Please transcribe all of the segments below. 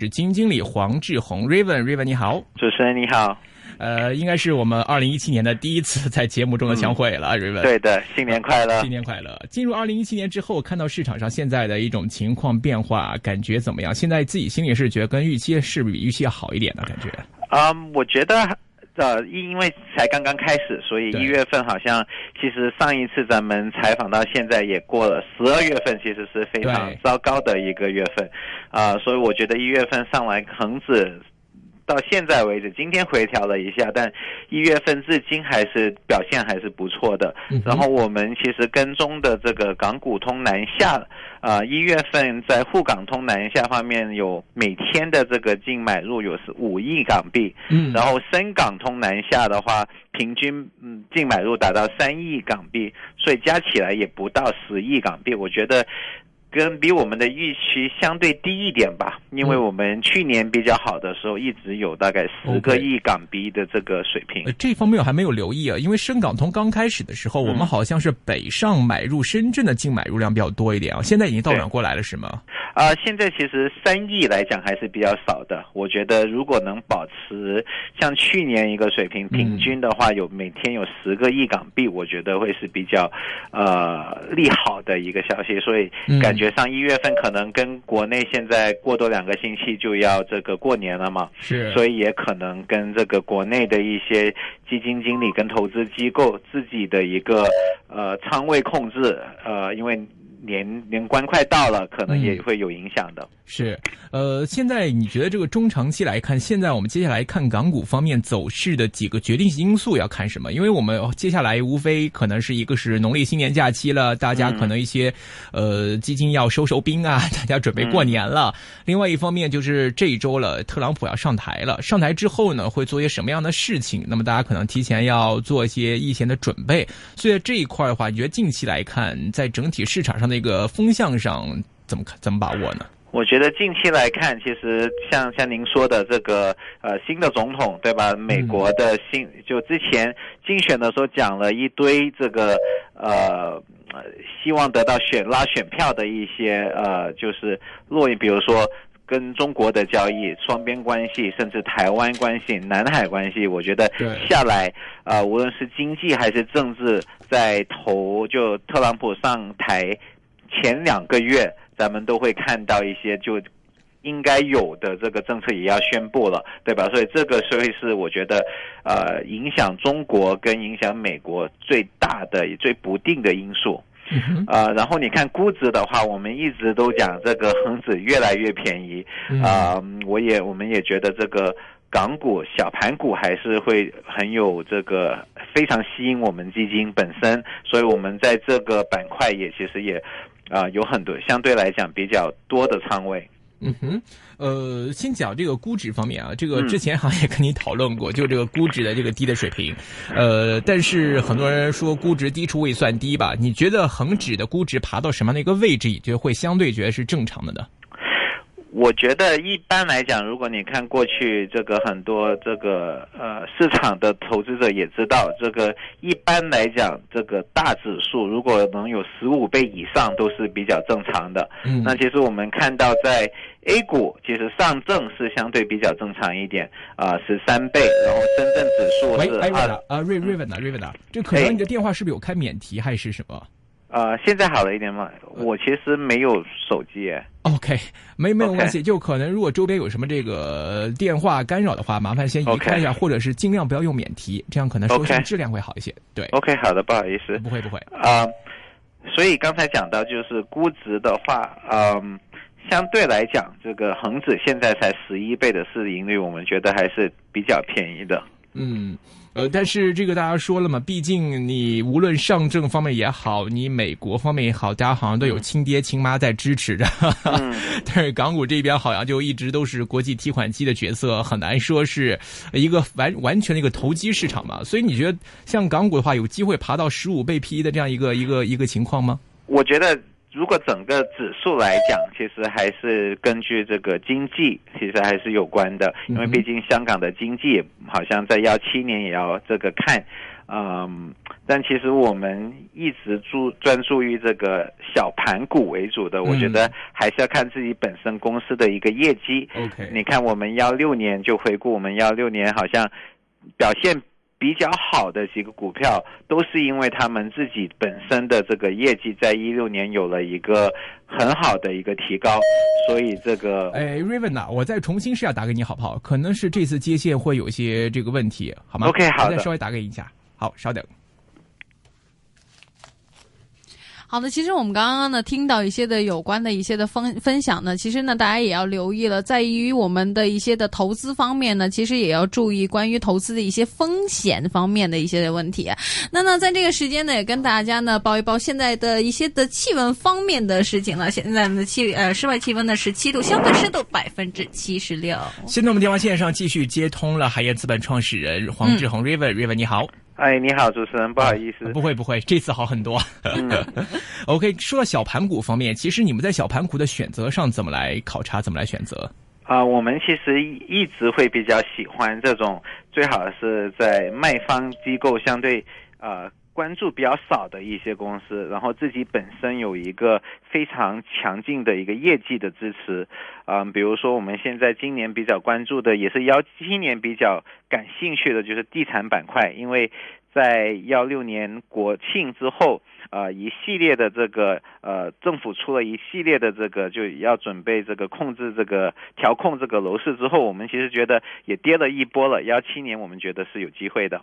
是基金经理黄志宏，Raven，Raven 你好，主持人你好，呃，应该是我们二零一七年的第一次 在节目中的相会了，Raven。对的，新年快乐，新年快乐。进入二零一七年之后，看到市场上现在的一种情况变化，感觉怎么样？现在自己心里是觉得跟预期是比预期要好一点的感觉。嗯，我觉得。呃，因为才刚刚开始，所以一月份好像其实上一次咱们采访到现在也过了，十二月份其实是非常糟糕的一个月份，啊，所以我觉得一月份上来恒指。到现在为止，今天回调了一下，但一月份至今还是表现还是不错的。然后我们其实跟踪的这个港股通南下，啊，一月份在沪港通南下方面有每天的这个净买入有是五亿港币，嗯，然后深港通南下的话，平均嗯净买入达到三亿港币，所以加起来也不到十亿港币，我觉得。跟比我们的预期相对低一点吧，因为我们去年比较好的时候，一直有大概十个亿港币的这个水平。这方面我还没有留意啊，因为深港通刚开始的时候，我们好像是北上买入深圳的净买入量比较多一点啊，现在已经倒转过来了，是吗？啊，现在其实三亿来讲还是比较少的。我觉得如果能保持像去年一个水平，平均的话有每天有十个亿港币，我觉得会是比较呃利好的一个消息。所以感觉上一月份可能跟国内现在过多两个星期就要这个过年了嘛，是，所以也可能跟这个国内的一些基金经理跟投资机构自己的一个呃仓位控制，呃，因为。年年关快到了，可能也会有影响的。是，呃，现在你觉得这个中长期来看，现在我们接下来看港股方面走势的几个决定性因素要看什么？因为我们接下来无非可能是一个是农历新年假期了，大家可能一些呃基金要收收兵啊，大家准备过年了。另外一方面就是这一周了，特朗普要上台了，上台之后呢，会做些什么样的事情？那么大家可能提前要做一些一前的准备。所以这一块的话，你觉得近期来看，在整体市场上。那个风向上怎么看？怎么把握呢？我觉得近期来看，其实像像您说的这个呃新的总统对吧？美国的新就之前竞选的时候讲了一堆这个呃希望得到选拉选票的一些呃就是落印，比如说跟中国的交易、双边关系，甚至台湾关系、南海关系，我觉得下来啊，无论是经济还是政治，在投就特朗普上台。前两个月，咱们都会看到一些就应该有的这个政策也要宣布了，对吧？所以这个所以是我觉得，呃，影响中国跟影响美国最大的、最不定的因素。啊，然后你看估值的话，我们一直都讲这个恒指越来越便宜啊，我也我们也觉得这个港股小盘股还是会很有这个非常吸引我们基金本身，所以我们在这个板块也其实也。啊，有很多相对来讲比较多的仓位。嗯哼，呃，先讲这个估值方面啊，这个之前好像也跟你讨论过，就这个估值的这个低的水平。呃，但是很多人说估值低处未算低吧？你觉得恒指的估值爬到什么样的一个位置，你觉得会相对觉得是正常的呢？我觉得一般来讲，如果你看过去这个很多这个呃市场的投资者也知道，这个一般来讲，这个大指数如果能有十五倍以上都是比较正常的。嗯，那其实我们看到在 A 股，其实上证是相对比较正常一点啊，十三倍，然后深圳指数是二啊瑞瑞文的瑞文的，这可能你的电话是不是有开免提还是什么？呃，现在好了一点嘛？我其实没有手机。OK，没没有关系，就可能如果周边有什么这个电话干扰的话，麻烦先移开一下，或者是尽量不要用免提，这样可能收信质量会好一些。对，OK，好的，不好意思，不会不会啊。所以刚才讲到就是估值的话，嗯，相对来讲，这个恒指现在才十一倍的市盈率，我们觉得还是比较便宜的。嗯。呃，但是这个大家说了嘛，毕竟你无论上证方面也好，你美国方面也好，大家好像都有亲爹亲妈在支持着。但是港股这边好像就一直都是国际提款机的角色，很难说是一个完完全的一个投机市场嘛。所以你觉得像港股的话，有机会爬到十五倍 P E 的这样一个一个一个情况吗？我觉得。如果整个指数来讲，其实还是根据这个经济，其实还是有关的，因为毕竟香港的经济好像在幺七年也要这个看，嗯，但其实我们一直注专注于这个小盘股为主的，我觉得还是要看自己本身公司的一个业绩。OK，你看我们幺六年就回顾，我们幺六年好像表现。比较好的几个股票，都是因为他们自己本身的这个业绩，在一六年有了一个很好的一个提高，所以这个。哎，Raven 呐，我再重新试下打给你好不好？可能是这次接线会有些这个问题，好吗？OK，好的，再稍微打给你一下，好，稍等。好的，其实我们刚刚呢听到一些的有关的一些的分分享呢，其实呢大家也要留意了，在于我们的一些的投资方面呢，其实也要注意关于投资的一些风险方面的一些的问题。那呢，在这个时间呢，也跟大家呢报一报现在的一些的气温方面的事情了。现在的气呃室外气温呢十七度，相对湿度百分之七十六。现在我们电话线上继续接通了海燕资本创始人黄志宏 River，River 你好。哎，你好，主持人，不好意思，不会不会，这次好很多。OK，说到小盘股方面，其实你们在小盘股的选择上怎么来考察，怎么来选择？啊，我们其实一直会比较喜欢这种，最好是在卖方机构相对呃。关注比较少的一些公司，然后自己本身有一个非常强劲的一个业绩的支持，嗯，比如说我们现在今年比较关注的，也是幺七年比较感兴趣的，就是地产板块，因为在幺六年国庆之后，呃，一系列的这个呃政府出了一系列的这个就要准备这个控制这个调控这个楼市之后，我们其实觉得也跌了一波了，幺七年我们觉得是有机会的。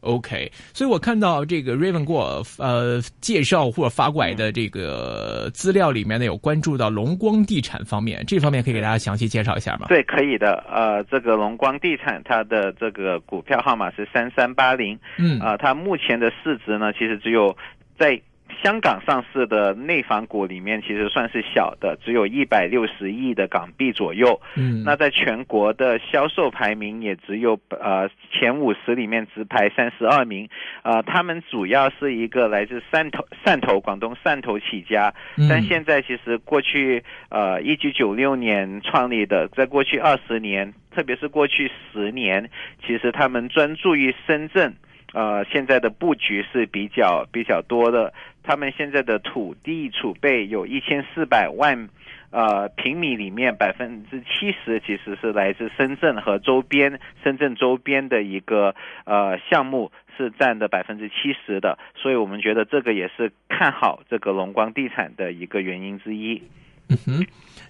OK，所以我看到这个 Raven 给我呃介绍或者发过来的这个资料里面呢，有关注到龙光地产方面，这方面可以给大家详细介绍一下吗？对，可以的。呃，这个龙光地产它的这个股票号码是三三八零，嗯，啊，它目前的市值呢，其实只有在。香港上市的内房股里面，其实算是小的，只有一百六十亿的港币左右。嗯，那在全国的销售排名也只有呃前五十里面只排三十二名。呃，他们主要是一个来自汕头汕头广东汕头起家，但现在其实过去呃一九九六年创立的，在过去二十年，特别是过去十年，其实他们专注于深圳。呃，现在的布局是比较比较多的。他们现在的土地储备有一千四百万呃平米，里面百分之七十其实是来自深圳和周边深圳周边的一个呃项目，是占的百分之七十的。所以我们觉得这个也是看好这个龙光地产的一个原因之一。嗯哼，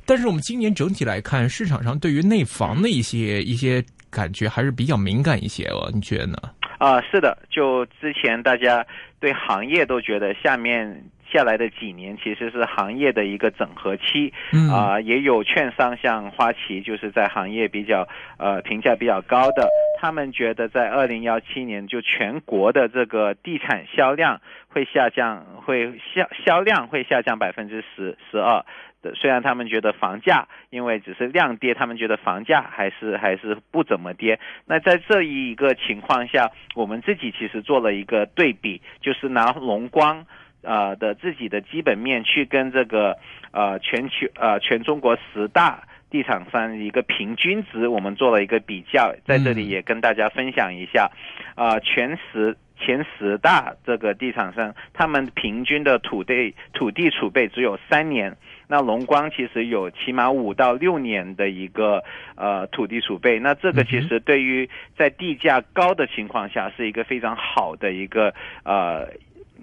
但是我们今年整体来看，市场上对于内房的一些一些感觉还是比较敏感一些哦，你觉得呢？啊，是的，就之前大家对行业都觉得下面下来的几年其实是行业的一个整合期，啊，也有券商像花旗就是在行业比较呃评价比较高的，他们觉得在二零幺七年就全国的这个地产销量会下降，会销销量会下降百分之十十二。的虽然他们觉得房价因为只是量跌，他们觉得房价还是还是不怎么跌。那在这一个情况下，我们自己其实做了一个对比，就是拿龙光呃的自己的基本面去跟这个呃全球呃全中国十大地产商一个平均值，我们做了一个比较，在这里也跟大家分享一下，啊全十。前十大这个地产商，他们平均的土地土地储备只有三年。那龙光其实有起码五到六年的一个呃土地储备。那这个其实对于在地价高的情况下，是一个非常好的一个呃。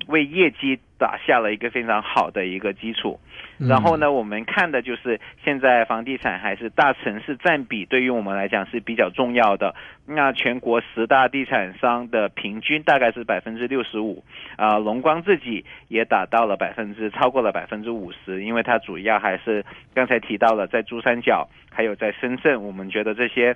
为业绩打下了一个非常好的一个基础，然后呢，我们看的就是现在房地产还是大城市占比对于我们来讲是比较重要的。那全国十大地产商的平均大概是百分之六十五，啊，龙光自己也达到了百分之超过了百分之五十，因为它主要还是刚才提到了在珠三角还有在深圳，我们觉得这些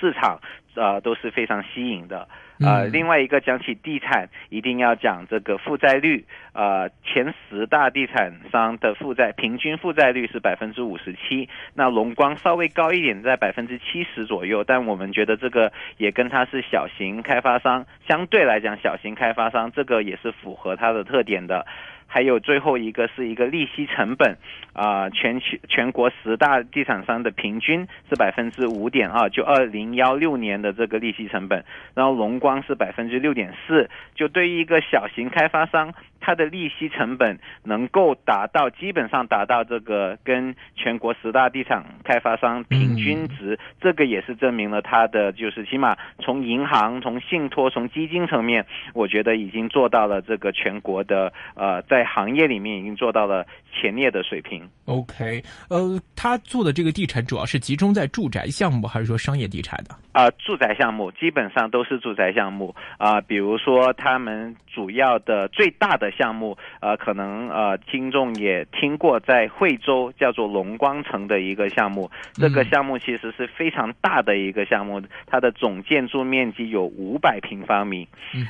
市场呃都是非常吸引的。呃，另外一个讲起地产，一定要讲这个负债率。呃，前十大地产商的负债平均负债率是百分之五十七，那龙光稍微高一点，在百分之七十左右。但我们觉得这个也跟它是小型开发商相对来讲，小型开发商这个也是符合它的特点的。还有最后一个是一个利息成本，啊，全全全国十大地产商的平均是百分之五点二，就二零幺六年的这个利息成本，然后龙光是百分之六点四，就对于一个小型开发商。它的利息成本能够达到，基本上达到这个跟全国十大地产开发商平均值，这个也是证明了它的就是起码从银行、从信托、从基金层面，我觉得已经做到了这个全国的呃，在行业里面已经做到了前列的水平。OK，呃，他做的这个地产主要是集中在住宅项目，还是说商业地产的？啊，住宅项目基本上都是住宅项目啊，比如说他们主要的最大的。项目呃，可能呃，听众也听过，在惠州叫做龙光城的一个项目，这个项目其实是非常大的一个项目，它的总建筑面积有五百平方米，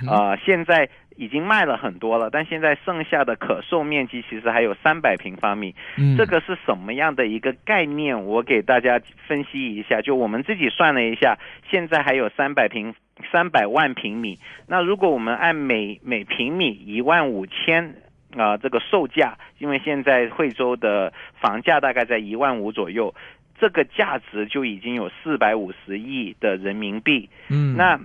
啊，现在已经卖了很多了，但现在剩下的可售面积其实还有三百平方米，这个是什么样的一个概念？我给大家分析一下，就我们自己算了一下，现在还有三百平。三百万平米，那如果我们按每每平米一万五千啊这个售价，因为现在惠州的房价大概在一万五左右，这个价值就已经有四百五十亿的人民币。嗯，那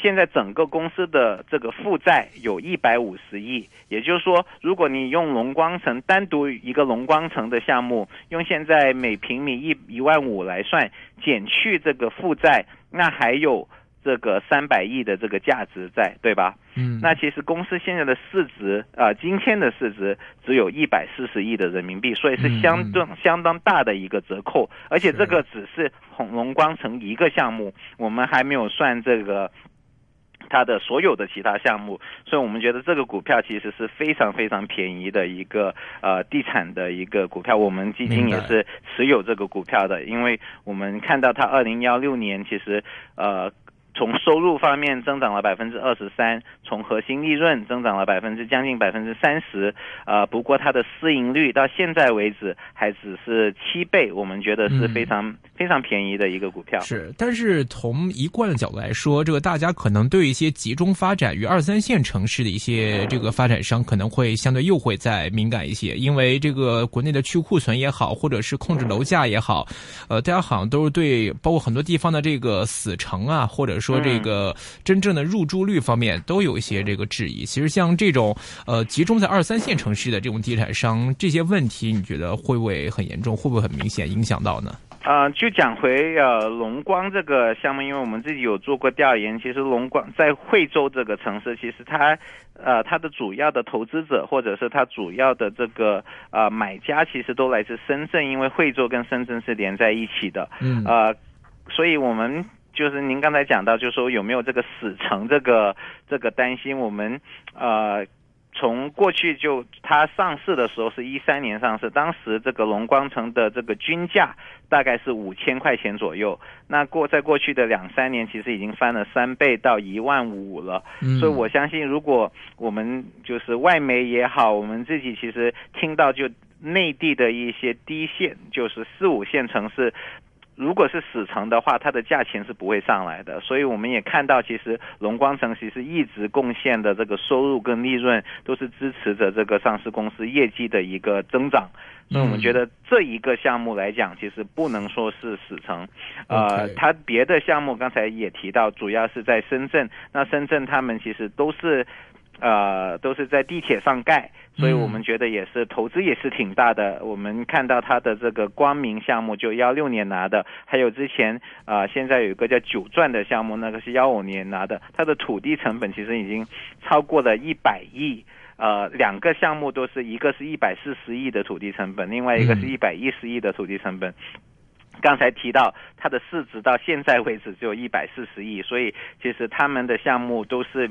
现在整个公司的这个负债有一百五十亿，也就是说，如果你用龙光城单独一个龙光城的项目，用现在每平米一一万五来算，减去这个负债，那还有。这个三百亿的这个价值在，对吧？嗯，那其实公司现在的市值啊，今天的市值只有一百四十亿的人民币，所以是相当相当大的一个折扣。而且这个只是红龙光城一个项目，我们还没有算这个它的所有的其他项目，所以我们觉得这个股票其实是非常非常便宜的一个呃地产的一个股票。我们基金也是持有这个股票的，因为我们看到它二零幺六年其实呃。从收入方面增长了百分之二十三，从核心利润增长了百分之将近百分之三十，呃，不过它的市盈率到现在为止还只是七倍，我们觉得是非常非常便宜的一个股票。是，但是从一贯的角度来说，这个大家可能对一些集中发展于二三线城市的一些这个发展商可能会相对又会再敏感一些，因为这个国内的去库存也好，或者是控制楼价也好，呃，大家好像都是对包括很多地方的这个死城啊，或者。说这个真正的入住率方面都有一些这个质疑。其实像这种呃集中在二三线城市的这种地产商，这些问题你觉得会不会很严重？会不会很明显影响到呢？啊，就讲回呃龙光这个项目，因为我们自己有做过调研，其实龙光在惠州这个城市，其实它呃它的主要的投资者或者是它主要的这个呃买家，其实都来自深圳，因为惠州跟深圳是连在一起的。嗯。呃，所以我们。就是您刚才讲到，就是说有没有这个死城这个这个担心？我们呃，从过去就它上市的时候是一三年上市，当时这个龙光城的这个均价大概是五千块钱左右。那过在过去的两三年，其实已经翻了三倍到一万五了。所以我相信，如果我们就是外媒也好，我们自己其实听到就内地的一些低线，就是四五线城市。如果是死城的话，它的价钱是不会上来的。所以我们也看到，其实龙光城其实一直贡献的这个收入跟利润，都是支持着这个上市公司业绩的一个增长。所以我们觉得这一个项目来讲，其实不能说是死城。呃，它别的项目刚才也提到，主要是在深圳。那深圳他们其实都是。呃，都是在地铁上盖，所以我们觉得也是投资也是挺大的。我们看到它的这个光明项目就幺六年拿的，还有之前啊，现在有一个叫九钻的项目，那个是幺五年拿的，它的土地成本其实已经超过了一百亿。呃，两个项目都是一个是一百四十亿的土地成本，另外一个是一百一十亿的土地成本。刚才提到它的市值到现在为止只有一百四十亿，所以其实他们的项目都是。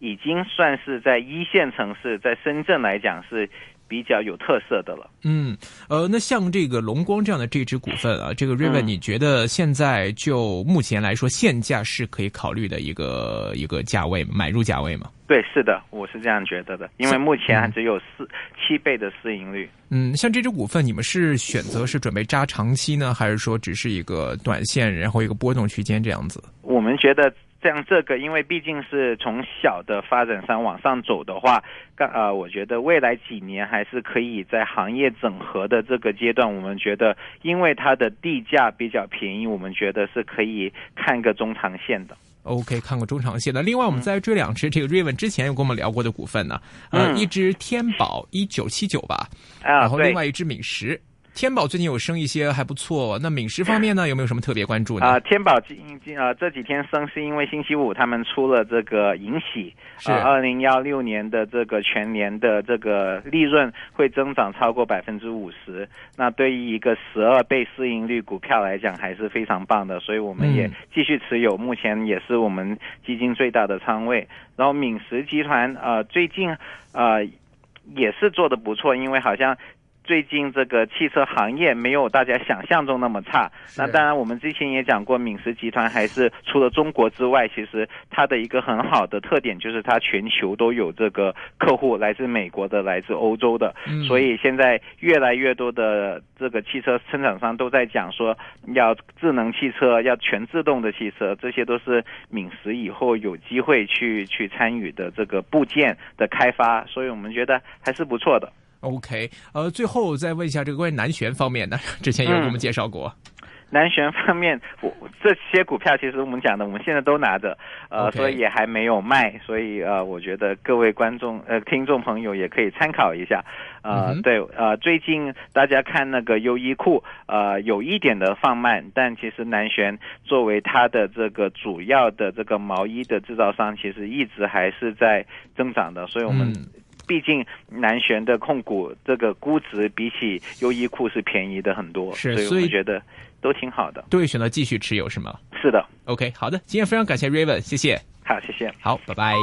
已经算是在一线城市，在深圳来讲是比较有特色的了。嗯，呃，那像这个龙光这样的这支股份啊，这个瑞文，你觉得现在就目前来说，现价是可以考虑的一个一个价位买入价位吗？对，是的，我是这样觉得的，因为目前还只有四七倍的市盈率。嗯，像这支股份，你们是选择是准备扎长期呢，还是说只是一个短线，然后一个波动区间这样子？我们觉得。像这个，因为毕竟是从小的发展商往上走的话，刚呃，我觉得未来几年还是可以在行业整合的这个阶段，我们觉得因为它的地价比较便宜，我们觉得是可以看个中长线的。OK，看过中长线的。另外，我们再追两只这个瑞文之前有跟我们聊过的股份呢，呃，嗯一只天宝一九七九吧，啊，然后另外一只敏实。天宝最近有升一些还不错，那敏实方面呢，有没有什么特别关注呢？啊、天宝今今呃这几天升是因为星期五他们出了这个银喜，是呃，二零幺六年的这个全年的这个利润会增长超过百分之五十，那对于一个十二倍市盈率股票来讲还是非常棒的，所以我们也嗯继续持有，目前也是我们基金最大的仓位。然后敏实集团呃最近呃也是做的不错，因为好像。最近这个汽车行业没有大家想象中那么差，那当然，我们之前也讲过，敏实集团还是除了中国之外，其实它的一个很好的特点就是它全球都有这个客户，来自美国的，来自欧洲的，嗯。所以现在越来越多的这个汽车生产商都在讲说要智能汽车，要全自动的汽车，这些都是敏实以后有机会去去参与的这个部件的开发，所以我们觉得还是不错的。OK，呃，最后再问一下这个关于南旋方面呢，之前有给我们介绍过。南旋方面，我这些股票其实我们讲的，我们现在都拿着，呃所以也还没有卖，所以呃，我觉得各位观众呃听众朋友也可以参考一下，呃，对，呃，最近大家看那个优衣库，呃，有一点的放慢，但其实南旋作为它的这个主要的这个毛衣的制造商，其实一直还是在增长的，所以我们。嗯毕竟南玄的控股这个估值比起优衣库是便宜的很多，所以我是所以们觉得都挺好的。对，选择继续持有是吗是的，？OK，好的，今天非常感谢 Raven，谢谢，好，谢谢。好，拜拜。